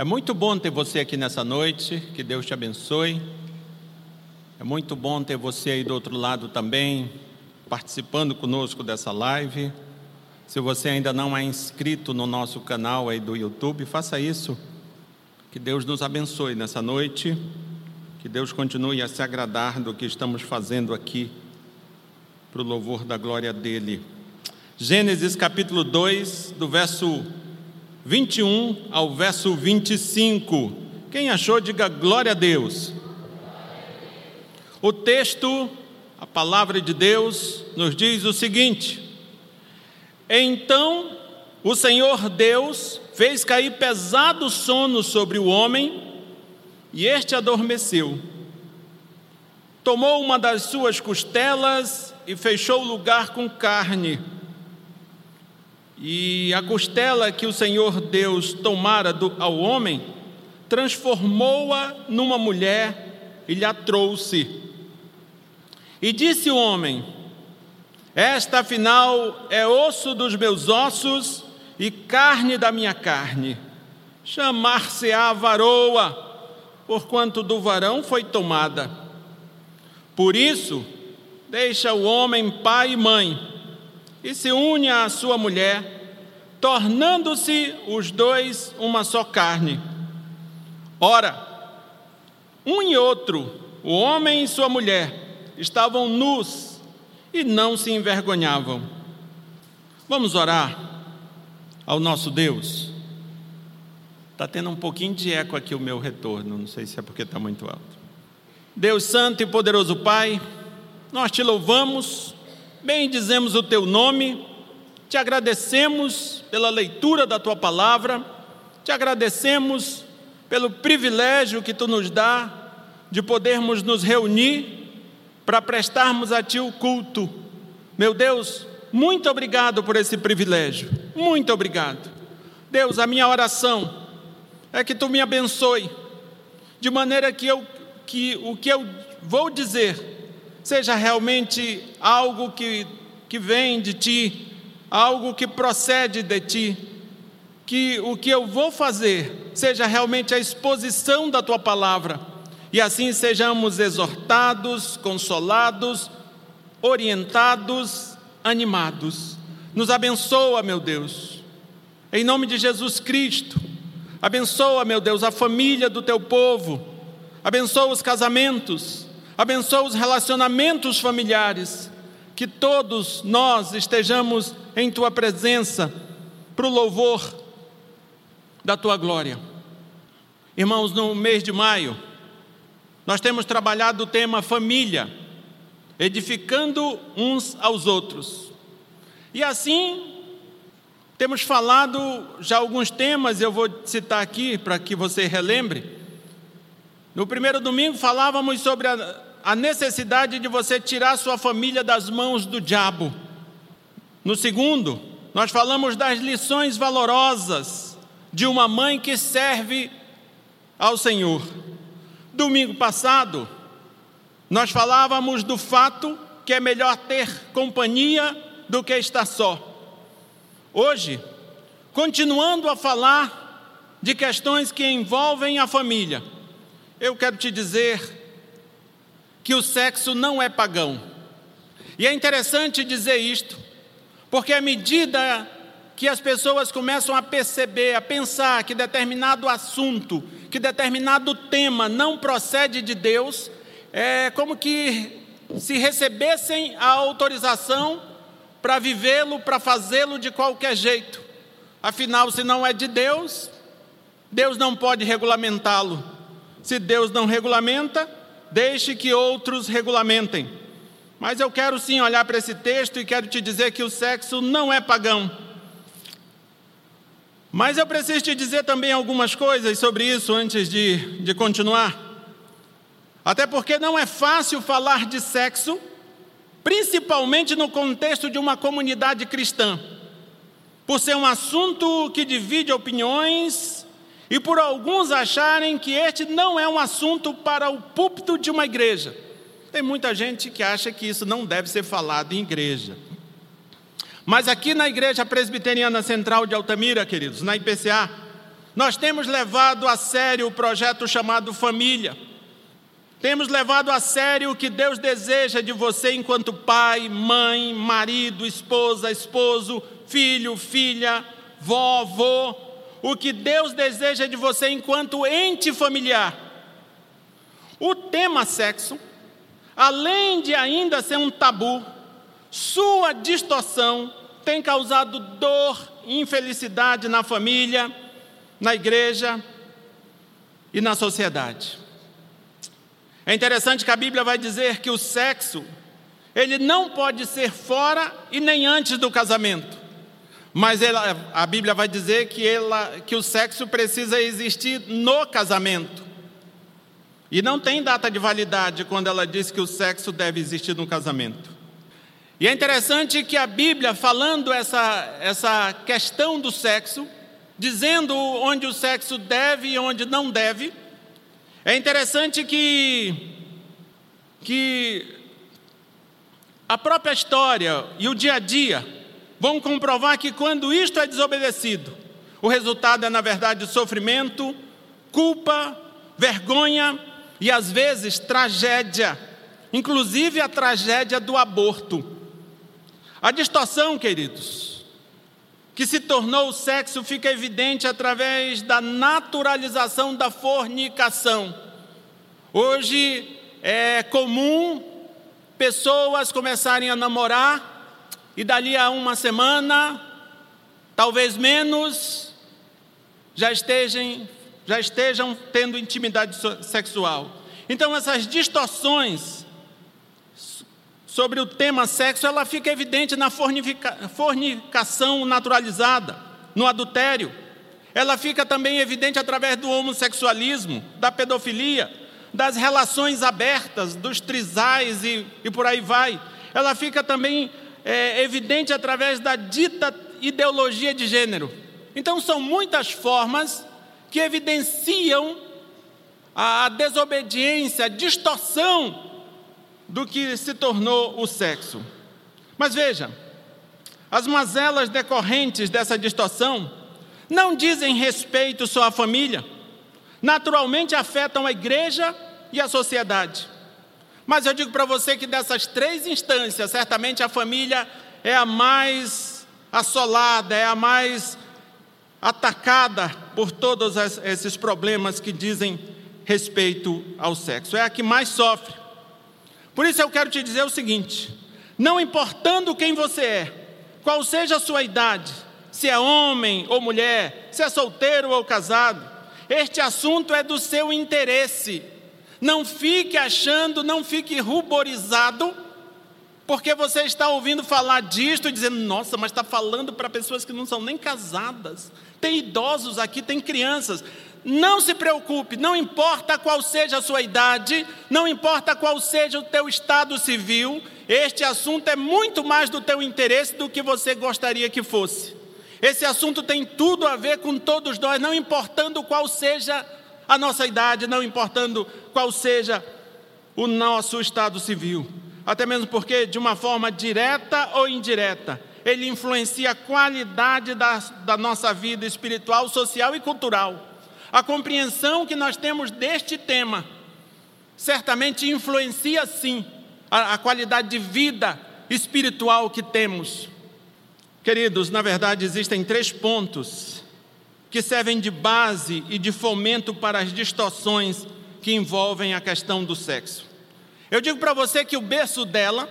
É muito bom ter você aqui nessa noite, que Deus te abençoe. É muito bom ter você aí do outro lado também, participando conosco dessa live. Se você ainda não é inscrito no nosso canal aí do YouTube, faça isso. Que Deus nos abençoe nessa noite. Que Deus continue a se agradar do que estamos fazendo aqui, para o louvor da glória dEle. Gênesis capítulo 2, do verso 21 ao verso 25. Quem achou, diga glória a Deus. O texto, a palavra de Deus, nos diz o seguinte: Então o Senhor Deus fez cair pesado sono sobre o homem e este adormeceu. Tomou uma das suas costelas e fechou o lugar com carne. E a costela que o Senhor Deus tomara do, ao homem, transformou-a numa mulher e lhe a trouxe. E disse o homem: Esta afinal é osso dos meus ossos e carne da minha carne. Chamar-se-á varoa porquanto do varão foi tomada. Por isso, deixa o homem pai e mãe, e se une à sua mulher, tornando-se os dois uma só carne. Ora, um e outro, o homem e sua mulher, estavam nus e não se envergonhavam. Vamos orar ao nosso Deus. Está tendo um pouquinho de eco aqui o meu retorno, não sei se é porque está muito alto. Deus Santo e Poderoso Pai, nós te louvamos, bendizemos o teu nome, te agradecemos pela leitura da tua palavra, te agradecemos pelo privilégio que tu nos dá de podermos nos reunir para prestarmos a ti o culto. Meu Deus, muito obrigado por esse privilégio, muito obrigado. Deus, a minha oração é que tu me abençoe, de maneira que, eu, que o que eu vou dizer seja realmente algo que, que vem de ti, algo que procede de ti, que o que eu vou fazer seja realmente a exposição da tua palavra, e assim sejamos exortados, consolados, orientados, animados. Nos abençoa, meu Deus, em nome de Jesus Cristo Abençoa, meu Deus, a família do teu povo. Abençoa os casamentos. Abençoa os relacionamentos familiares. Que todos nós estejamos em tua presença para o louvor da tua glória. Irmãos, no mês de maio, nós temos trabalhado o tema família, edificando uns aos outros. E assim temos falado já alguns temas, eu vou citar aqui para que você relembre. No primeiro domingo falávamos sobre a, a necessidade de você tirar sua família das mãos do diabo. No segundo, nós falamos das lições valorosas de uma mãe que serve ao Senhor. Domingo passado, nós falávamos do fato que é melhor ter companhia do que estar só. Hoje, continuando a falar de questões que envolvem a família, eu quero te dizer que o sexo não é pagão. E é interessante dizer isto, porque à medida que as pessoas começam a perceber, a pensar que determinado assunto, que determinado tema não procede de Deus, é como que se recebessem a autorização para vivê-lo, para fazê-lo de qualquer jeito. Afinal, se não é de Deus, Deus não pode regulamentá-lo. Se Deus não regulamenta, deixe que outros regulamentem. Mas eu quero sim olhar para esse texto e quero te dizer que o sexo não é pagão. Mas eu preciso te dizer também algumas coisas sobre isso antes de, de continuar. Até porque não é fácil falar de sexo principalmente no contexto de uma comunidade cristã, por ser um assunto que divide opiniões e por alguns acharem que este não é um assunto para o púlpito de uma igreja. Tem muita gente que acha que isso não deve ser falado em igreja. Mas aqui na Igreja Presbiteriana Central de Altamira, queridos, na IPCA, Nós temos levado a sério o projeto chamado família. Temos levado a sério o que Deus deseja de você enquanto pai, mãe, marido, esposa, esposo, filho, filha, vovô. O que Deus deseja de você enquanto ente familiar. O tema sexo, além de ainda ser um tabu, sua distorção tem causado dor e infelicidade na família, na igreja e na sociedade. É interessante que a Bíblia vai dizer que o sexo, ele não pode ser fora e nem antes do casamento. Mas ela, a Bíblia vai dizer que, ela, que o sexo precisa existir no casamento. E não tem data de validade quando ela diz que o sexo deve existir no casamento. E é interessante que a Bíblia, falando essa, essa questão do sexo, dizendo onde o sexo deve e onde não deve, é interessante que, que a própria história e o dia a dia vão comprovar que quando isto é desobedecido, o resultado é, na verdade, sofrimento, culpa, vergonha e, às vezes, tragédia, inclusive a tragédia do aborto. A distorção, queridos, que se tornou o sexo fica evidente através da naturalização da fornicação. Hoje é comum pessoas começarem a namorar e dali a uma semana, talvez menos, já estejam, já estejam tendo intimidade sexual. Então essas distorções sobre o tema sexo, ela fica evidente na fornicação naturalizada, no adultério. Ela fica também evidente através do homossexualismo, da pedofilia, das relações abertas, dos trisais e, e por aí vai. Ela fica também é, evidente através da dita ideologia de gênero. Então, são muitas formas que evidenciam a desobediência, a distorção do que se tornou o sexo. Mas veja, as mazelas decorrentes dessa distorção não dizem respeito só à família, naturalmente afetam a igreja e a sociedade. Mas eu digo para você que dessas três instâncias, certamente a família é a mais assolada, é a mais atacada por todos esses problemas que dizem respeito ao sexo. É a que mais sofre. Por isso eu quero te dizer o seguinte: não importando quem você é, qual seja a sua idade, se é homem ou mulher, se é solteiro ou casado, este assunto é do seu interesse. Não fique achando, não fique ruborizado, porque você está ouvindo falar disto e dizendo, nossa, mas está falando para pessoas que não são nem casadas. Tem idosos aqui, tem crianças. Não se preocupe, não importa qual seja a sua idade, não importa qual seja o teu estado civil, este assunto é muito mais do teu interesse do que você gostaria que fosse. Esse assunto tem tudo a ver com todos nós, não importando qual seja a nossa idade, não importando qual seja o nosso estado civil. Até mesmo porque, de uma forma direta ou indireta, ele influencia a qualidade da, da nossa vida espiritual, social e cultural. A compreensão que nós temos deste tema certamente influencia sim a, a qualidade de vida espiritual que temos. Queridos, na verdade existem três pontos que servem de base e de fomento para as distorções que envolvem a questão do sexo. Eu digo para você que o berço dela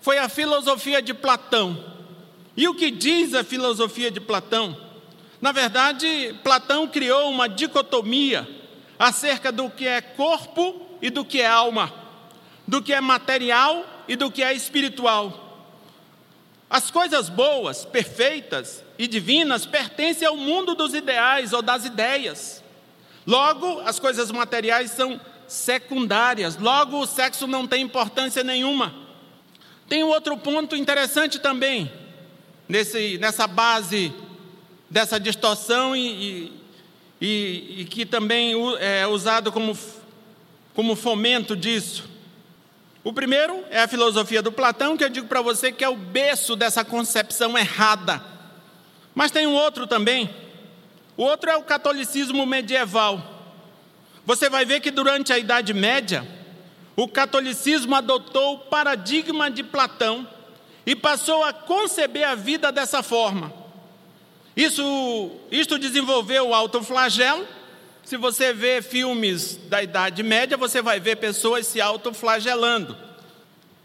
foi a filosofia de Platão. E o que diz a filosofia de Platão? Na verdade, Platão criou uma dicotomia acerca do que é corpo e do que é alma, do que é material e do que é espiritual. As coisas boas, perfeitas e divinas pertencem ao mundo dos ideais ou das ideias. Logo, as coisas materiais são secundárias. Logo, o sexo não tem importância nenhuma. Tem um outro ponto interessante também, nesse, nessa base dessa distorção e, e, e que também é usado como, como fomento disso. O primeiro é a filosofia do Platão, que eu digo para você que é o berço dessa concepção errada. Mas tem um outro também, O outro é o catolicismo medieval. Você vai ver que durante a Idade Média, o catolicismo adotou o paradigma de Platão e passou a conceber a vida dessa forma. Isso, isto desenvolveu o autoflagelo. Se você vê filmes da Idade Média, você vai ver pessoas se autoflagelando.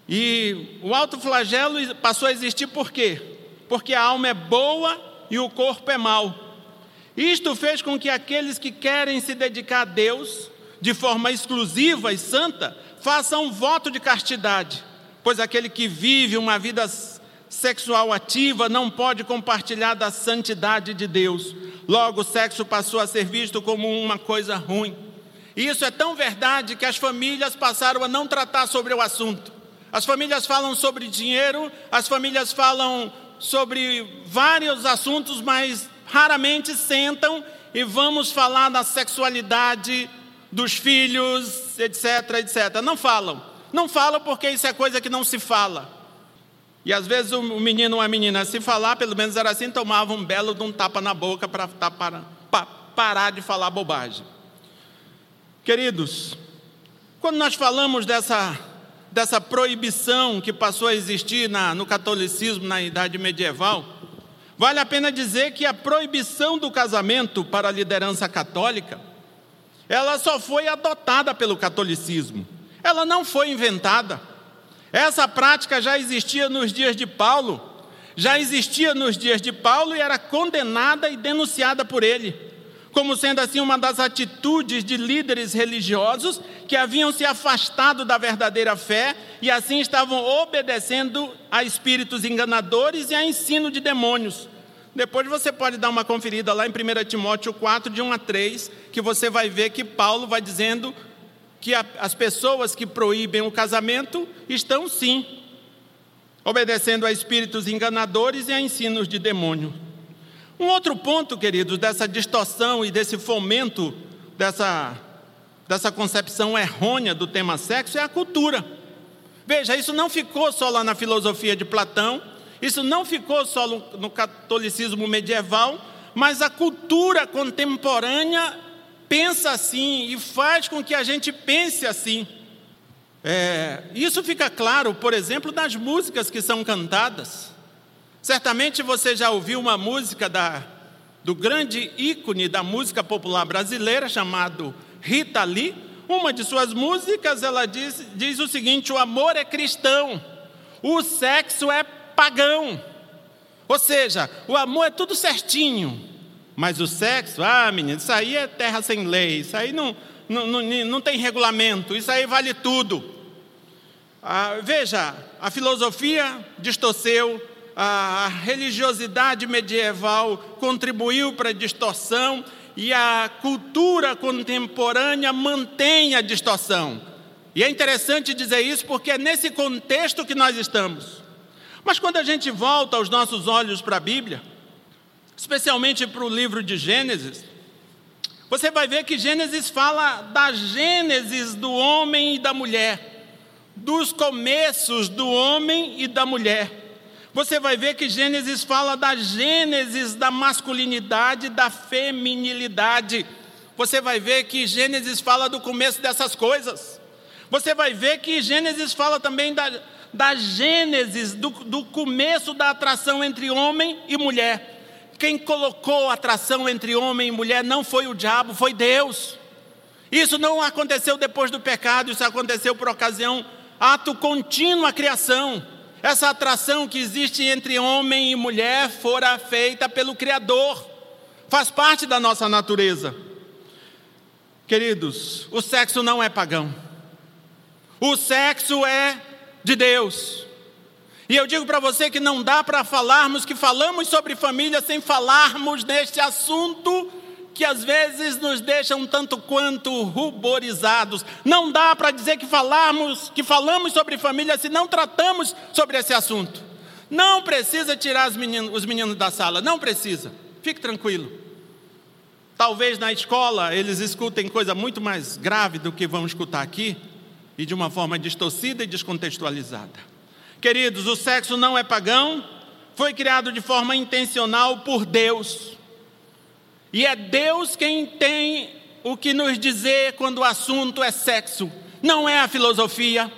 E o autoflagelo passou a existir por quê? Porque a alma é boa e o corpo é mau. Isto fez com que aqueles que querem se dedicar a Deus de forma exclusiva e santa façam um voto de castidade, pois aquele que vive uma vida sexual ativa não pode compartilhar da santidade de Deus. Logo, o sexo passou a ser visto como uma coisa ruim. E isso é tão verdade que as famílias passaram a não tratar sobre o assunto. As famílias falam sobre dinheiro, as famílias falam sobre vários assuntos, mas raramente sentam e vamos falar da sexualidade dos filhos, etc, etc. Não falam. Não falam porque isso é coisa que não se fala. E às vezes o menino ou a menina, se falar, pelo menos era assim, tomava um belo de um tapa na boca para parar de falar bobagem. Queridos, quando nós falamos dessa, dessa proibição que passou a existir na, no catolicismo na idade medieval, Vale a pena dizer que a proibição do casamento para a liderança católica, ela só foi adotada pelo catolicismo. Ela não foi inventada. Essa prática já existia nos dias de Paulo, já existia nos dias de Paulo e era condenada e denunciada por ele como sendo assim uma das atitudes de líderes religiosos que haviam se afastado da verdadeira fé e assim estavam obedecendo a espíritos enganadores e a ensino de demônios. Depois você pode dar uma conferida lá em 1 Timóteo 4, de 1 a 3, que você vai ver que Paulo vai dizendo que as pessoas que proíbem o casamento estão sim obedecendo a espíritos enganadores e a ensinos de demônio. Um outro ponto, queridos, dessa distorção e desse fomento dessa, dessa concepção errônea do tema sexo é a cultura. Veja, isso não ficou só lá na filosofia de Platão, isso não ficou só no, catolicismo medieval, mas a cultura contemporânea pensa assim e faz com que a gente pense assim. É, isso fica claro, por exemplo, nas músicas que são cantadas. Certamente você já ouviu uma música da, do grande ícone da música popular brasileira, chamado Rita Lee. Uma de suas músicas, ela diz, diz o seguinte: o amor é cristão, o sexo é pagão. Ou seja, o amor é tudo certinho, mas o sexo, ah, menino, isso aí é terra sem lei, isso aí não, não, não, não tem regulamento, isso aí vale tudo. Ah, veja, a filosofia distorceu a religiosidade medieval contribuiu para a distorção e a cultura contemporânea mantém a distorção. E é interessante dizer isso porque é nesse contexto que nós estamos. Mas quando a gente volta os nossos olhos para a Bíblia, especialmente para o livro de Gênesis, você vai ver que Gênesis fala da gênesis do homem e da mulher, dos começos do homem e da mulher. Você vai ver que Gênesis fala da gênesis da masculinidade da feminilidade. Você vai ver que Gênesis fala do começo dessas coisas. Você vai ver que Gênesis fala também da, da gênesis, do, do começo da atração entre homem e mulher. Quem colocou a atração entre homem e mulher não foi o diabo, foi Deus. Isso não aconteceu depois do pecado, isso aconteceu por ocasião, ato contínuo a criação. Essa atração que existe entre homem e mulher fora feita pelo Criador, faz parte da nossa natureza. Queridos, o sexo não é pagão, o sexo é de Deus. E eu digo para você que não dá para falarmos que falamos sobre família sem falarmos deste assunto que às vezes nos deixam tanto quanto ruborizados. Não dá para dizer que falamos, que falamos sobre família se não tratamos sobre esse assunto. Não precisa tirar meninos, os meninos da sala, não precisa. Fique tranquilo. Talvez na escola eles escutem coisa muito mais grave do que vão escutar aqui e de uma forma distorcida e descontextualizada. Queridos, o sexo não é pagão, foi criado de forma intencional por Deus. E é Deus quem tem o que nos dizer quando o assunto é sexo, não é a filosofia,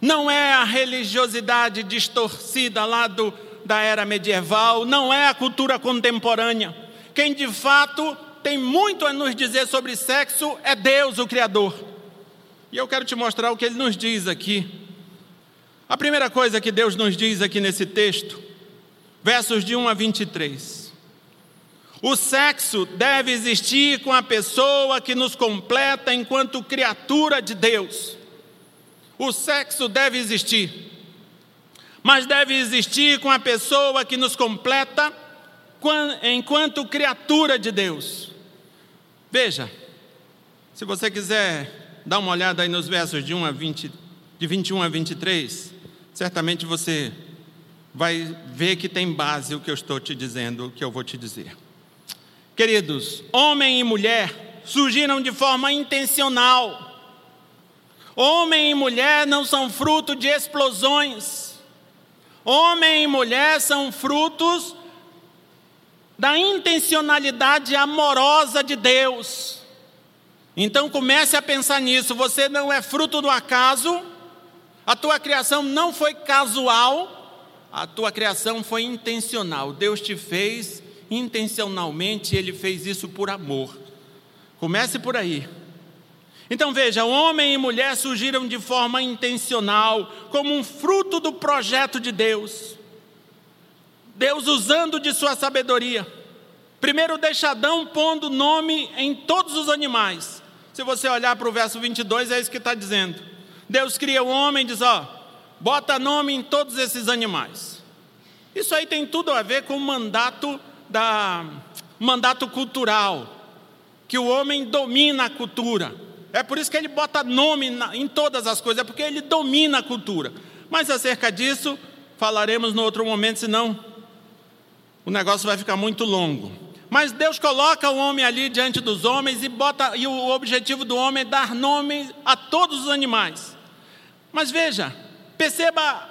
não é a religiosidade distorcida lá do, da era medieval, não é a cultura contemporânea. Quem de fato tem muito a nos dizer sobre sexo é Deus, o Criador. E eu quero te mostrar o que ele nos diz aqui. A primeira coisa que Deus nos diz aqui nesse texto, versos de 1 a 23. O sexo deve existir com a pessoa que nos completa enquanto criatura de Deus. O sexo deve existir, mas deve existir com a pessoa que nos completa enquanto criatura de Deus. Veja, se você quiser dar uma olhada aí nos versos de, 1 a 20, de 21 a 23, certamente você vai ver que tem base o que eu estou te dizendo, o que eu vou te dizer. Queridos, homem e mulher surgiram de forma intencional. Homem e mulher não são fruto de explosões. Homem e mulher são frutos da intencionalidade amorosa de Deus. Então comece a pensar nisso. Você não é fruto do acaso, a tua criação não foi casual, a tua criação foi intencional. Deus te fez intencionalmente, ele fez isso por amor. Comece por aí. Então veja, homem e mulher surgiram de forma intencional, como um fruto do projeto de Deus. Deus usando de sua sabedoria. Primeiro deixa Adão pondo nome em todos os animais. Se você olhar para o verso 22, é isso que está dizendo. Deus cria o homem e diz: Ó, bota nome em todos esses animais. Isso aí tem tudo a ver com o mandato, da, mandato cultural, que o homem domina a cultura. É por isso que ele bota nome em todas as coisas, é porque ele domina a cultura. Mas acerca disso, falaremos no outro momento, senão o negócio vai ficar muito longo. Mas Deus coloca o homem ali diante dos homens e bota e o objetivo do homem é dar nome a todos os animais. Mas veja, perceba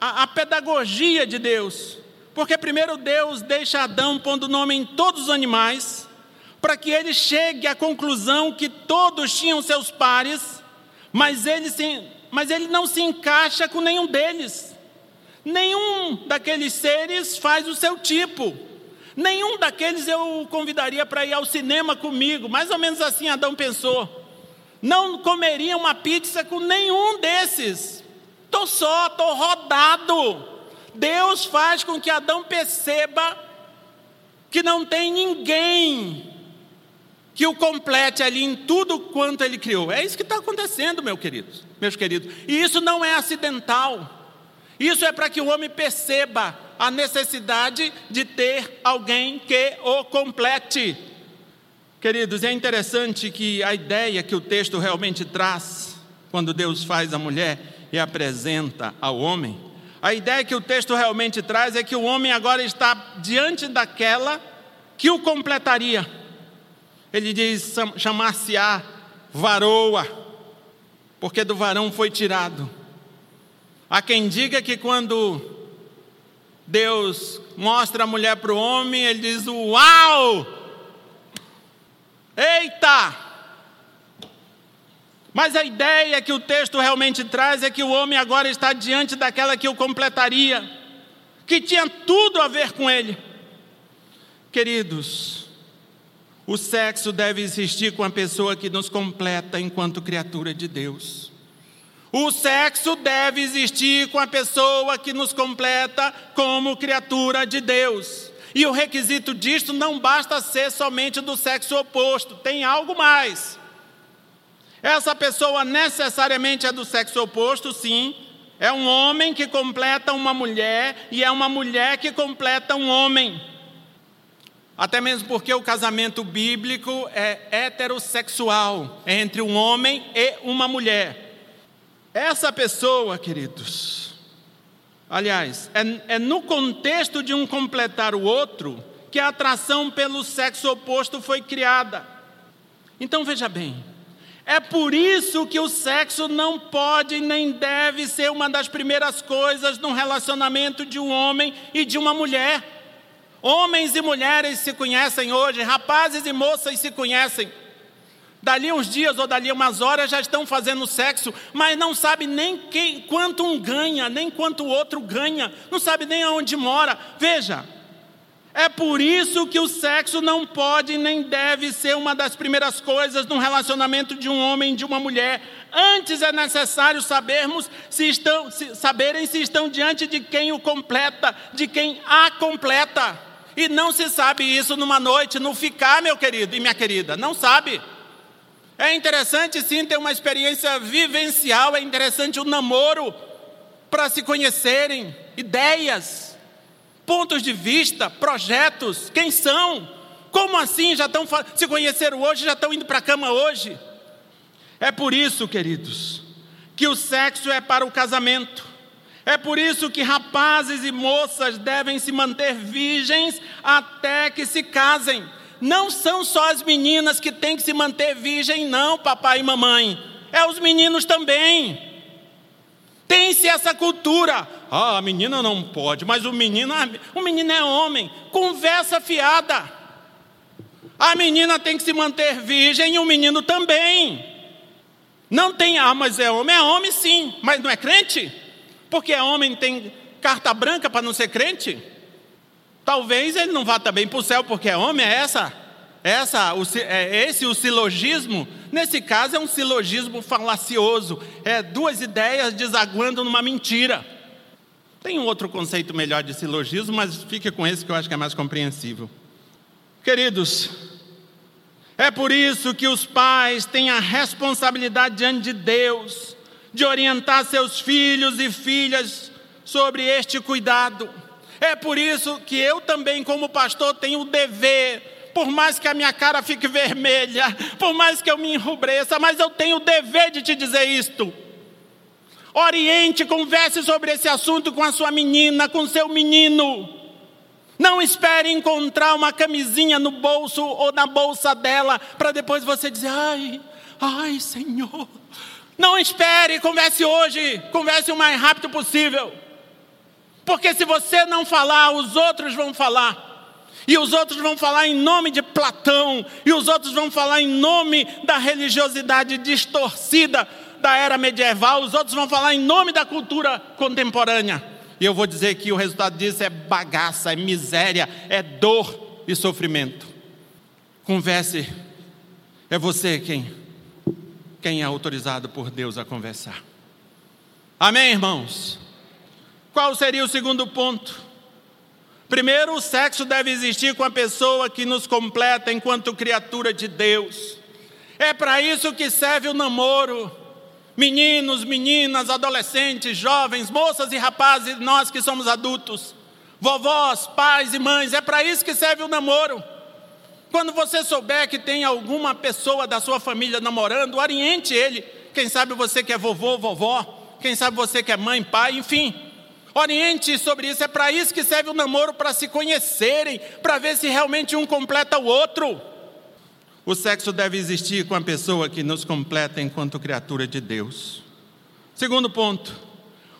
a, a pedagogia de Deus. Porque primeiro Deus deixa Adão pondo nome em todos os animais, para que ele chegue à conclusão que todos tinham seus pares, mas ele, se, mas ele não se encaixa com nenhum deles. Nenhum daqueles seres faz o seu tipo. Nenhum daqueles eu convidaria para ir ao cinema comigo. Mais ou menos assim Adão pensou. Não comeria uma pizza com nenhum desses. Estou só, estou rodado. Deus faz com que Adão perceba que não tem ninguém que o complete ali em tudo quanto ele criou. É isso que está acontecendo, meu queridos, meus queridos. E isso não é acidental. Isso é para que o homem perceba a necessidade de ter alguém que o complete. Queridos, é interessante que a ideia que o texto realmente traz, quando Deus faz a mulher e apresenta ao homem, a ideia que o texto realmente traz é que o homem agora está diante daquela que o completaria. Ele diz: chamar-se-á varoa, porque do varão foi tirado Há quem diga que quando Deus mostra a mulher para o homem, ele diz: Uau! Eita! Mas a ideia que o texto realmente traz é que o homem agora está diante daquela que o completaria, que tinha tudo a ver com ele. Queridos, o sexo deve existir com a pessoa que nos completa enquanto criatura de Deus. O sexo deve existir com a pessoa que nos completa como criatura de Deus. E o requisito disto não basta ser somente do sexo oposto, tem algo mais. Essa pessoa necessariamente é do sexo oposto, sim. É um homem que completa uma mulher e é uma mulher que completa um homem. Até mesmo porque o casamento bíblico é heterossexual, é entre um homem e uma mulher. Essa pessoa, queridos, aliás, é, é no contexto de um completar o outro que a atração pelo sexo oposto foi criada. Então veja bem, é por isso que o sexo não pode nem deve ser uma das primeiras coisas no relacionamento de um homem e de uma mulher. Homens e mulheres se conhecem hoje, rapazes e moças se conhecem. Dali uns dias ou dali umas horas já estão fazendo sexo, mas não sabe nem quem, quanto um ganha, nem quanto o outro ganha, não sabe nem aonde mora. Veja, é por isso que o sexo não pode nem deve ser uma das primeiras coisas no relacionamento de um homem e de uma mulher. Antes é necessário sabermos se estão, se, saberem se estão diante de quem o completa, de quem a completa. E não se sabe isso numa noite, no ficar, meu querido e minha querida, não sabe. É interessante sim ter uma experiência vivencial, é interessante o namoro para se conhecerem, ideias, pontos de vista, projetos, quem são? Como assim já estão se conheceram hoje, já estão indo para a cama hoje? É por isso, queridos, que o sexo é para o casamento. É por isso que rapazes e moças devem se manter virgens até que se casem. Não são só as meninas que têm que se manter virgem, não, papai e mamãe. É os meninos também. Tem-se essa cultura. Ah, a menina não pode, mas o menino, ah, o menino é homem. Conversa fiada. A menina tem que se manter virgem e o menino também. Não tem, ah, mas é homem, é homem sim, mas não é crente? Porque é homem tem carta branca para não ser crente? Talvez ele não vá também para o céu porque é homem, é essa? Essa, o, é esse o silogismo? Nesse caso é um silogismo falacioso, é duas ideias desaguando numa mentira. Tem um outro conceito melhor de silogismo, mas fique com esse que eu acho que é mais compreensível. Queridos, é por isso que os pais têm a responsabilidade diante de Deus de orientar seus filhos e filhas sobre este cuidado. É por isso que eu também, como pastor, tenho o dever, por mais que a minha cara fique vermelha, por mais que eu me enrubreça, mas eu tenho o dever de te dizer isto. Oriente, converse sobre esse assunto com a sua menina, com seu menino. Não espere encontrar uma camisinha no bolso ou na bolsa dela para depois você dizer: ai, ai, Senhor. Não espere, converse hoje, converse o mais rápido possível. Porque se você não falar, os outros vão falar. E os outros vão falar em nome de Platão, e os outros vão falar em nome da religiosidade distorcida da era medieval, os outros vão falar em nome da cultura contemporânea. E eu vou dizer que o resultado disso é bagaça, é miséria, é dor e sofrimento. Converse, é você quem, quem é autorizado por Deus a conversar. Amém, irmãos? Qual seria o segundo ponto? Primeiro, o sexo deve existir com a pessoa que nos completa enquanto criatura de Deus. É para isso que serve o namoro. Meninos, meninas, adolescentes, jovens, moças e rapazes, nós que somos adultos, vovós, pais e mães, é para isso que serve o namoro. Quando você souber que tem alguma pessoa da sua família namorando, oriente ele. Quem sabe você que é vovô, vovó, quem sabe você que é mãe, pai, enfim. Oriente sobre isso, é para isso que serve o namoro, para se conhecerem, para ver se realmente um completa o outro. O sexo deve existir com a pessoa que nos completa enquanto criatura de Deus. Segundo ponto,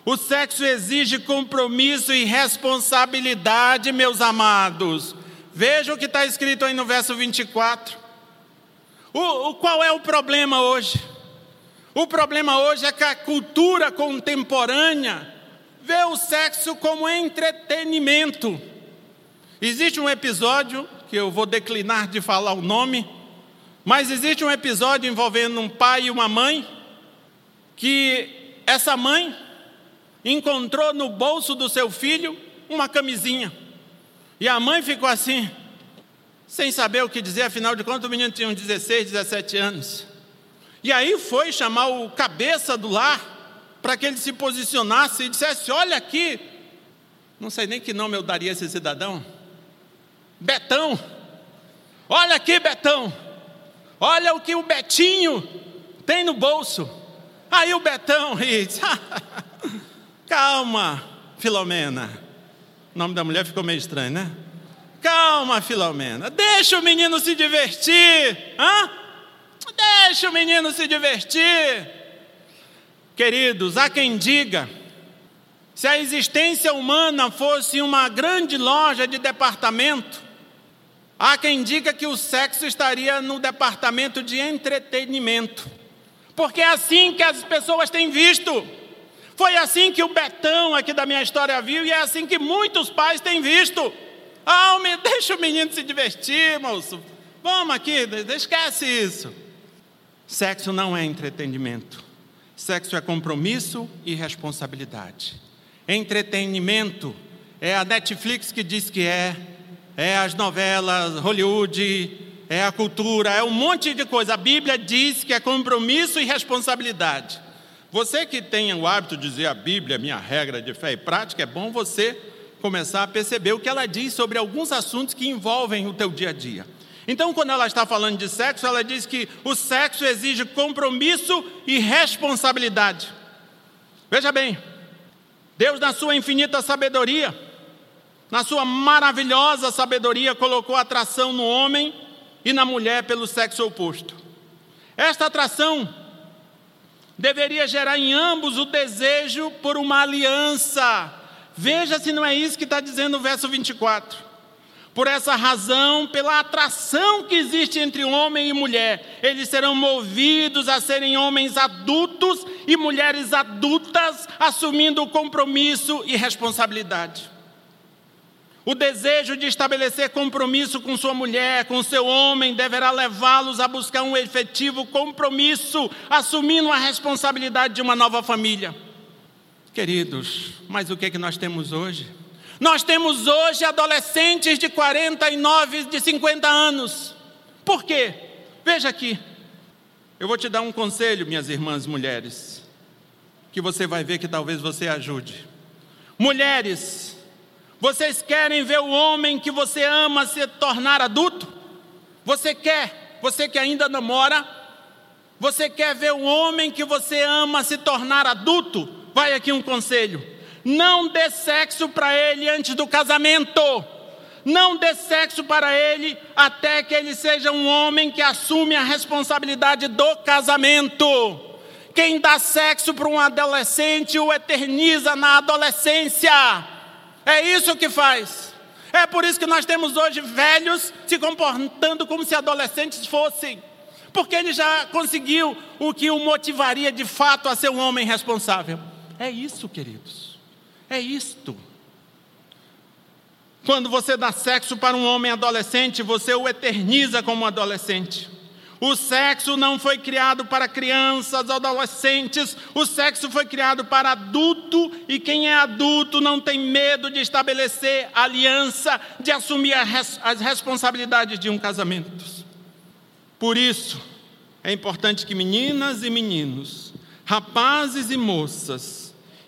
o sexo exige compromisso e responsabilidade, meus amados. Veja o que está escrito aí no verso 24. O, o, qual é o problema hoje? O problema hoje é que a cultura contemporânea vê o sexo como entretenimento. Existe um episódio, que eu vou declinar de falar o nome, mas existe um episódio envolvendo um pai e uma mãe, que essa mãe encontrou no bolso do seu filho uma camisinha. E a mãe ficou assim, sem saber o que dizer, afinal de contas o menino tinha uns 16, 17 anos. E aí foi chamar o cabeça do lar, para que ele se posicionasse e dissesse: Olha aqui, não sei nem que nome eu daria a esse cidadão, Betão, olha aqui, Betão, olha o que o Betinho tem no bolso. Aí o Betão diz: Calma, Filomena. O nome da mulher ficou meio estranho, né? Calma, Filomena, deixa o menino se divertir, hã? Deixa o menino se divertir. Queridos, há quem diga Se a existência humana fosse uma grande loja de departamento, há quem diga que o sexo estaria no departamento de entretenimento. Porque é assim que as pessoas têm visto. Foi assim que o Betão aqui da minha história viu e é assim que muitos pais têm visto. Ah, deixa o menino se divertir, moço. Vamos aqui, esquece isso. Sexo não é entretenimento. Sexo é compromisso e responsabilidade. Entretenimento é a Netflix que diz que é, é as novelas, Hollywood, é a cultura, é um monte de coisa. A Bíblia diz que é compromisso e responsabilidade. Você que tem o hábito de dizer a Bíblia é minha regra de fé e prática, é bom você começar a perceber o que ela diz sobre alguns assuntos que envolvem o teu dia a dia. Então, quando ela está falando de sexo, ela diz que o sexo exige compromisso e responsabilidade. Veja bem, Deus, na sua infinita sabedoria, na sua maravilhosa sabedoria, colocou atração no homem e na mulher pelo sexo oposto. Esta atração deveria gerar em ambos o desejo por uma aliança. Veja se não é isso que está dizendo o verso 24. Por essa razão, pela atração que existe entre homem e mulher, eles serão movidos a serem homens adultos e mulheres adultas, assumindo compromisso e responsabilidade. O desejo de estabelecer compromisso com sua mulher, com seu homem, deverá levá-los a buscar um efetivo compromisso, assumindo a responsabilidade de uma nova família. Queridos, mas o que é que nós temos hoje? Nós temos hoje adolescentes de 49, de 50 anos. Por quê? Veja aqui. Eu vou te dar um conselho, minhas irmãs mulheres, que você vai ver que talvez você ajude. Mulheres, vocês querem ver o homem que você ama se tornar adulto? Você quer? Você que ainda namora? Você quer ver o homem que você ama se tornar adulto? Vai aqui um conselho não dê sexo para ele antes do casamento. Não dê sexo para ele até que ele seja um homem que assume a responsabilidade do casamento. Quem dá sexo para um adolescente o eterniza na adolescência. É isso que faz. É por isso que nós temos hoje velhos se comportando como se adolescentes fossem. Porque ele já conseguiu o que o motivaria de fato a ser um homem responsável. É isso, queridos. É isto. Quando você dá sexo para um homem adolescente, você o eterniza como adolescente. O sexo não foi criado para crianças, adolescentes, o sexo foi criado para adulto, e quem é adulto não tem medo de estabelecer aliança, de assumir as responsabilidades de um casamento. Por isso, é importante que meninas e meninos, rapazes e moças,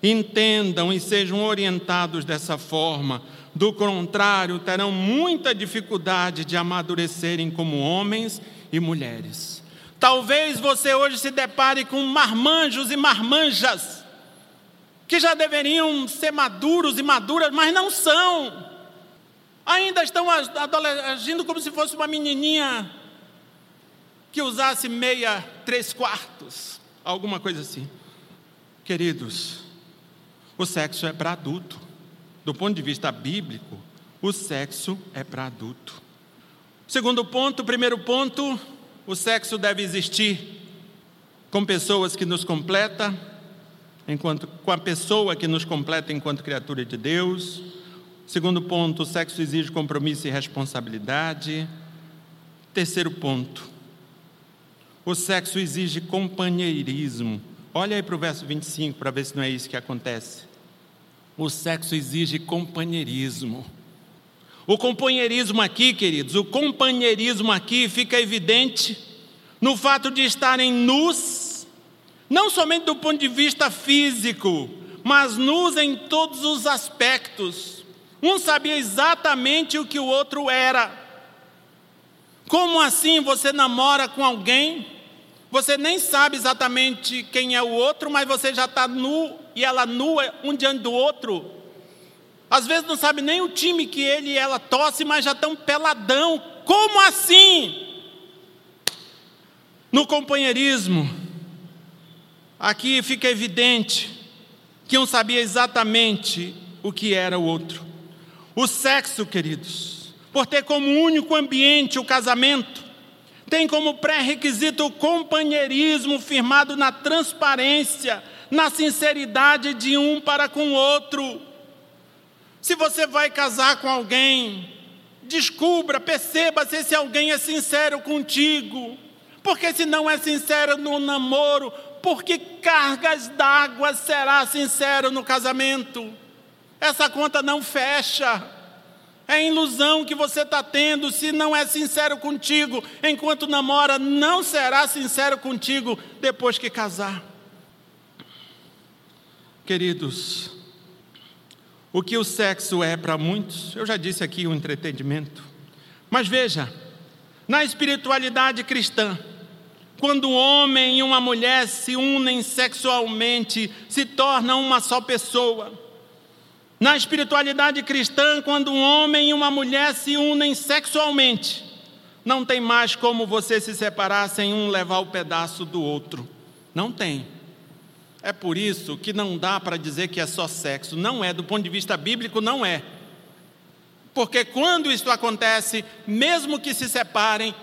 entendam e sejam orientados dessa forma. Do contrário, terão muita dificuldade de amadurecerem como homens e mulheres. Talvez você hoje se depare com marmanjos e marmanjas que já deveriam ser maduros e maduras, mas não são. Ainda estão agindo como se fosse uma menininha que usasse meia, três quartos, alguma coisa assim. Queridos, o sexo é para adulto. Do ponto de vista bíblico, o sexo é para adulto. Segundo ponto, primeiro ponto, o sexo deve existir com pessoas que nos completa, enquanto com a pessoa que nos completa enquanto criatura de Deus. Segundo ponto, o sexo exige compromisso e responsabilidade. Terceiro ponto, o sexo exige companheirismo. Olha aí para o verso 25 para ver se não é isso que acontece. O sexo exige companheirismo. O companheirismo aqui, queridos, o companheirismo aqui fica evidente no fato de estarem nus, não somente do ponto de vista físico, mas nus em todos os aspectos. Um sabia exatamente o que o outro era. Como assim você namora com alguém você nem sabe exatamente quem é o outro, mas você já está nu e ela nua um diante do outro. Às vezes não sabe nem o time que ele e ela torce, mas já estão peladão. Como assim? No companheirismo, aqui fica evidente que um sabia exatamente o que era o outro. O sexo, queridos, por ter como único ambiente o casamento, tem como pré-requisito o companheirismo firmado na transparência, na sinceridade de um para com o outro. Se você vai casar com alguém, descubra, perceba se esse alguém é sincero contigo. Porque se não é sincero no namoro, por que cargas d'água será sincero no casamento? Essa conta não fecha. É ilusão que você está tendo se não é sincero contigo. Enquanto namora, não será sincero contigo depois que casar. Queridos, o que o sexo é para muitos, eu já disse aqui um entretenimento. Mas veja, na espiritualidade cristã, quando um homem e uma mulher se unem sexualmente, se tornam uma só pessoa. Na espiritualidade cristã, quando um homem e uma mulher se unem sexualmente, não tem mais como você se separar sem um levar o pedaço do outro. Não tem. É por isso que não dá para dizer que é só sexo. Não é, do ponto de vista bíblico, não é. Porque quando isso acontece, mesmo que se separem,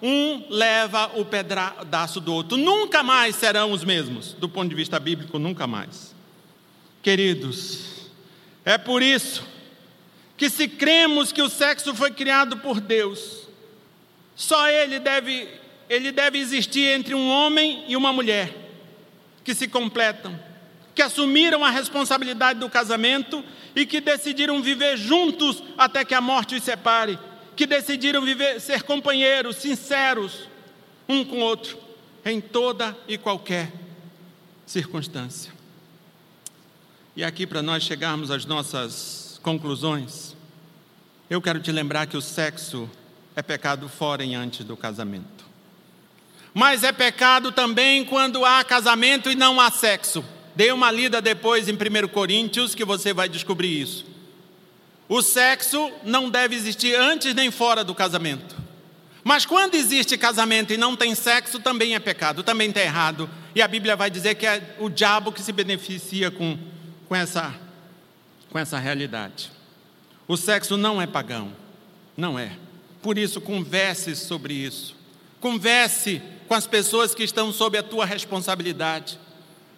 um leva o pedaço do outro. Nunca mais serão os mesmos, do ponto de vista bíblico, nunca mais. Queridos, é por isso que se cremos que o sexo foi criado por Deus, só ele deve, ele deve existir entre um homem e uma mulher que se completam, que assumiram a responsabilidade do casamento e que decidiram viver juntos até que a morte os separe, que decidiram viver, ser companheiros sinceros um com o outro em toda e qualquer circunstância. E aqui para nós chegarmos às nossas conclusões, eu quero te lembrar que o sexo é pecado fora e antes do casamento. Mas é pecado também quando há casamento e não há sexo. Dê uma lida depois em 1 Coríntios que você vai descobrir isso. O sexo não deve existir antes nem fora do casamento. Mas quando existe casamento e não tem sexo, também é pecado, também está errado. E a Bíblia vai dizer que é o diabo que se beneficia com, com, essa, com essa realidade. O sexo não é pagão, não é. Por isso, converse sobre isso. Converse com as pessoas que estão sob a tua responsabilidade.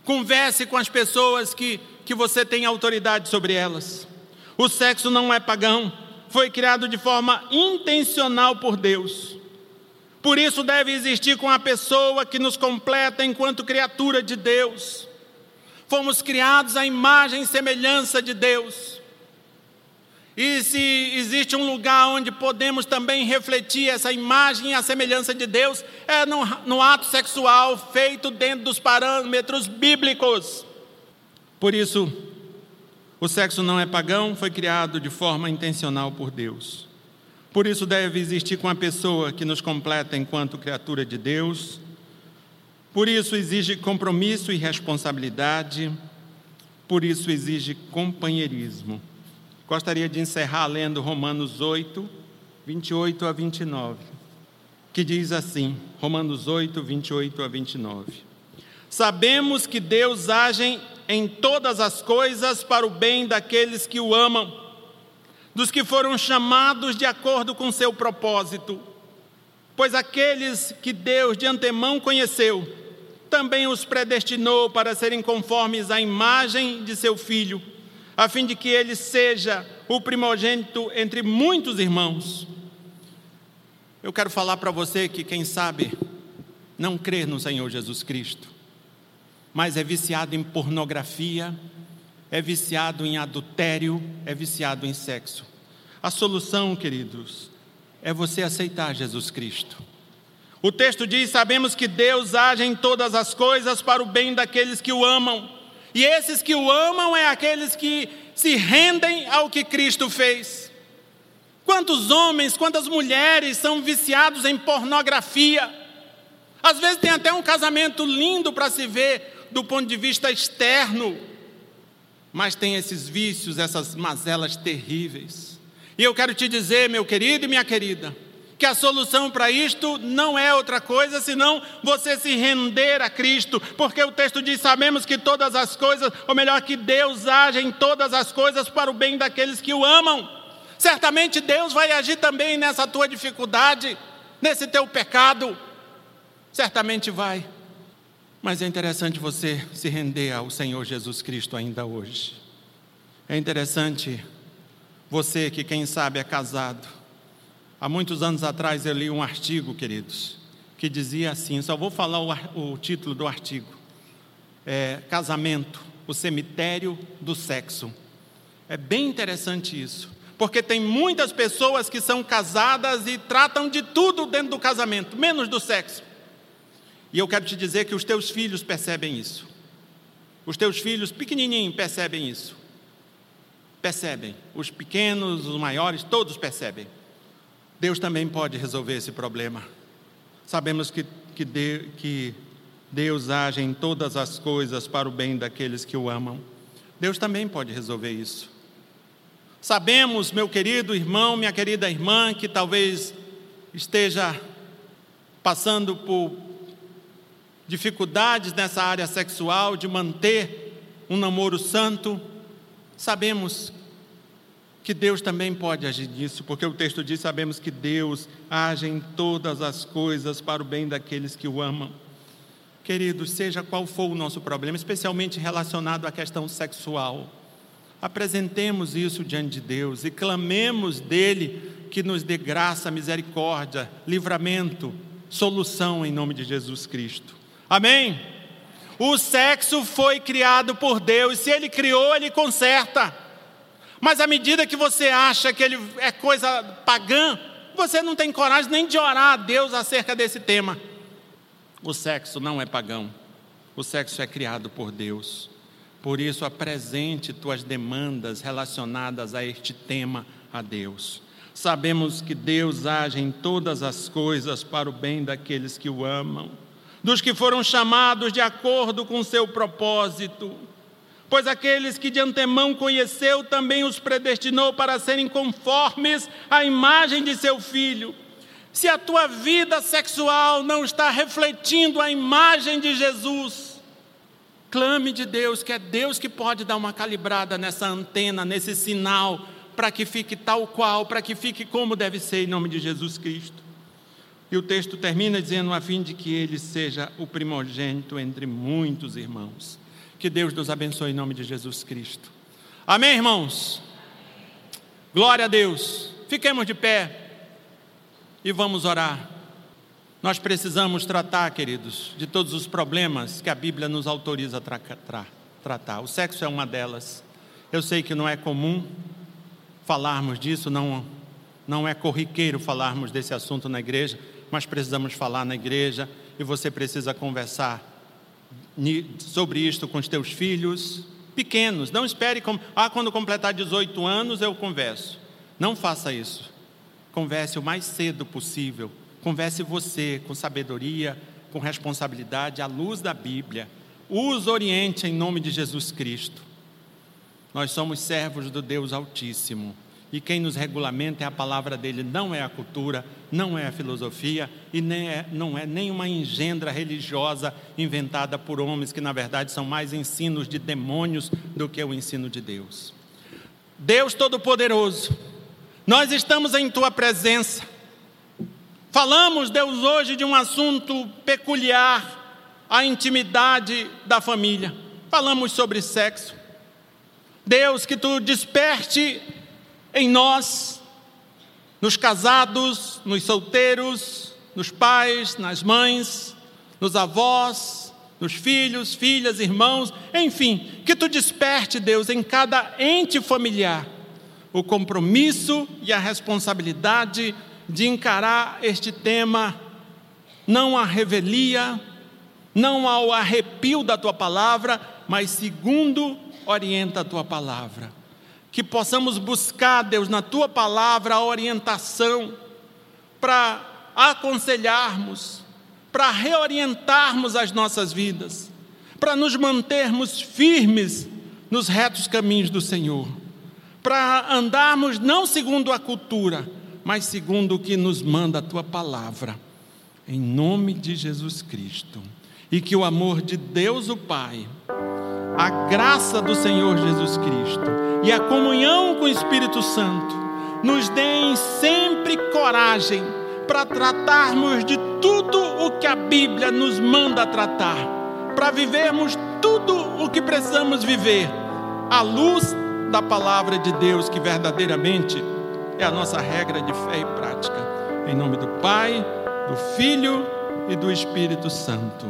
Converse com as pessoas que, que você tem autoridade sobre elas. O sexo não é pagão, foi criado de forma intencional por Deus. Por isso deve existir com a pessoa que nos completa enquanto criatura de Deus. Fomos criados à imagem e semelhança de Deus. E se existe um lugar onde podemos também refletir essa imagem e a semelhança de Deus, é no, no ato sexual feito dentro dos parâmetros bíblicos. Por isso, o sexo não é pagão, foi criado de forma intencional por Deus. Por isso, deve existir com a pessoa que nos completa enquanto criatura de Deus. Por isso, exige compromisso e responsabilidade. Por isso, exige companheirismo. Gostaria de encerrar lendo Romanos 8, 28 a 29, que diz assim: Romanos 8, 28 a 29. Sabemos que Deus age em todas as coisas para o bem daqueles que o amam, dos que foram chamados de acordo com seu propósito. Pois aqueles que Deus de antemão conheceu, também os predestinou para serem conformes à imagem de seu filho a fim de que ele seja o primogênito entre muitos irmãos. Eu quero falar para você que, quem sabe, não crê no Senhor Jesus Cristo, mas é viciado em pornografia, é viciado em adultério, é viciado em sexo. A solução, queridos, é você aceitar Jesus Cristo. O texto diz: Sabemos que Deus age em todas as coisas para o bem daqueles que o amam e esses que o amam é aqueles que se rendem ao que Cristo fez. Quantos homens, quantas mulheres são viciados em pornografia? Às vezes tem até um casamento lindo para se ver do ponto de vista externo, mas tem esses vícios, essas mazelas terríveis. E eu quero te dizer, meu querido e minha querida, que a solução para isto não é outra coisa senão você se render a Cristo, porque o texto diz: sabemos que todas as coisas, ou melhor, que Deus age em todas as coisas para o bem daqueles que o amam. Certamente Deus vai agir também nessa tua dificuldade, nesse teu pecado. Certamente vai. Mas é interessante você se render ao Senhor Jesus Cristo ainda hoje. É interessante você que, quem sabe, é casado Há muitos anos atrás eu li um artigo, queridos, que dizia assim: só vou falar o, o título do artigo. É, Casamento, o cemitério do sexo. É bem interessante isso, porque tem muitas pessoas que são casadas e tratam de tudo dentro do casamento, menos do sexo. E eu quero te dizer que os teus filhos percebem isso. Os teus filhos pequenininhos percebem isso. Percebem. Os pequenos, os maiores, todos percebem. Deus também pode resolver esse problema. Sabemos que, que, de, que Deus age em todas as coisas para o bem daqueles que o amam. Deus também pode resolver isso. Sabemos, meu querido irmão, minha querida irmã, que talvez esteja passando por dificuldades nessa área sexual, de manter um namoro santo. Sabemos que Deus também pode agir nisso, porque o texto diz: sabemos que Deus age em todas as coisas para o bem daqueles que o amam. Queridos, seja qual for o nosso problema, especialmente relacionado à questão sexual, apresentemos isso diante de Deus e clamemos dele que nos dê graça, misericórdia, livramento, solução em nome de Jesus Cristo. Amém? O sexo foi criado por Deus, se ele criou, ele conserta. Mas à medida que você acha que ele é coisa pagã, você não tem coragem nem de orar a Deus acerca desse tema. O sexo não é pagão. O sexo é criado por Deus. Por isso, apresente tuas demandas relacionadas a este tema a Deus. Sabemos que Deus age em todas as coisas para o bem daqueles que o amam, dos que foram chamados de acordo com seu propósito pois aqueles que de antemão conheceu também os predestinou para serem conformes à imagem de seu filho. Se a tua vida sexual não está refletindo a imagem de Jesus, clame de Deus, que é Deus que pode dar uma calibrada nessa antena, nesse sinal, para que fique tal qual, para que fique como deve ser, em nome de Jesus Cristo. E o texto termina dizendo, a fim de que ele seja o primogênito entre muitos irmãos. Que Deus nos abençoe em nome de Jesus Cristo. Amém, irmãos? Glória a Deus. Fiquemos de pé e vamos orar. Nós precisamos tratar, queridos, de todos os problemas que a Bíblia nos autoriza a tra tra tratar. O sexo é uma delas. Eu sei que não é comum falarmos disso, não, não é corriqueiro falarmos desse assunto na igreja, mas precisamos falar na igreja e você precisa conversar sobre isto com os teus filhos pequenos. Não espere, ah, quando completar 18 anos eu converso. Não faça isso. Converse o mais cedo possível. Converse você com sabedoria, com responsabilidade, à luz da Bíblia. Os oriente em nome de Jesus Cristo. Nós somos servos do Deus Altíssimo e quem nos regulamenta é a palavra dele, não é a cultura, não é a filosofia e nem é, não é nenhuma engendra religiosa inventada por homens que, na verdade, são mais ensinos de demônios do que o ensino de Deus. Deus Todo-Poderoso, nós estamos em tua presença. Falamos, Deus, hoje de um assunto peculiar, a intimidade da família. Falamos sobre sexo. Deus, que tu desperte em nós, nos casados, nos solteiros, nos pais, nas mães, nos avós, nos filhos, filhas, irmãos, enfim, que tu desperte, Deus, em cada ente familiar o compromisso e a responsabilidade de encarar este tema, não a revelia, não ao arrepio da tua palavra, mas segundo orienta a tua palavra que possamos buscar, Deus, na tua palavra, a orientação para aconselharmos, para reorientarmos as nossas vidas, para nos mantermos firmes nos retos caminhos do Senhor, para andarmos não segundo a cultura, mas segundo o que nos manda a tua palavra, em nome de Jesus Cristo. E que o amor de Deus o Pai, a graça do Senhor Jesus Cristo e a comunhão com o Espírito Santo nos deem sempre coragem para tratarmos de tudo o que a Bíblia nos manda tratar, para vivermos tudo o que precisamos viver, à luz da palavra de Deus, que verdadeiramente é a nossa regra de fé e prática. Em nome do Pai, do Filho e do Espírito Santo.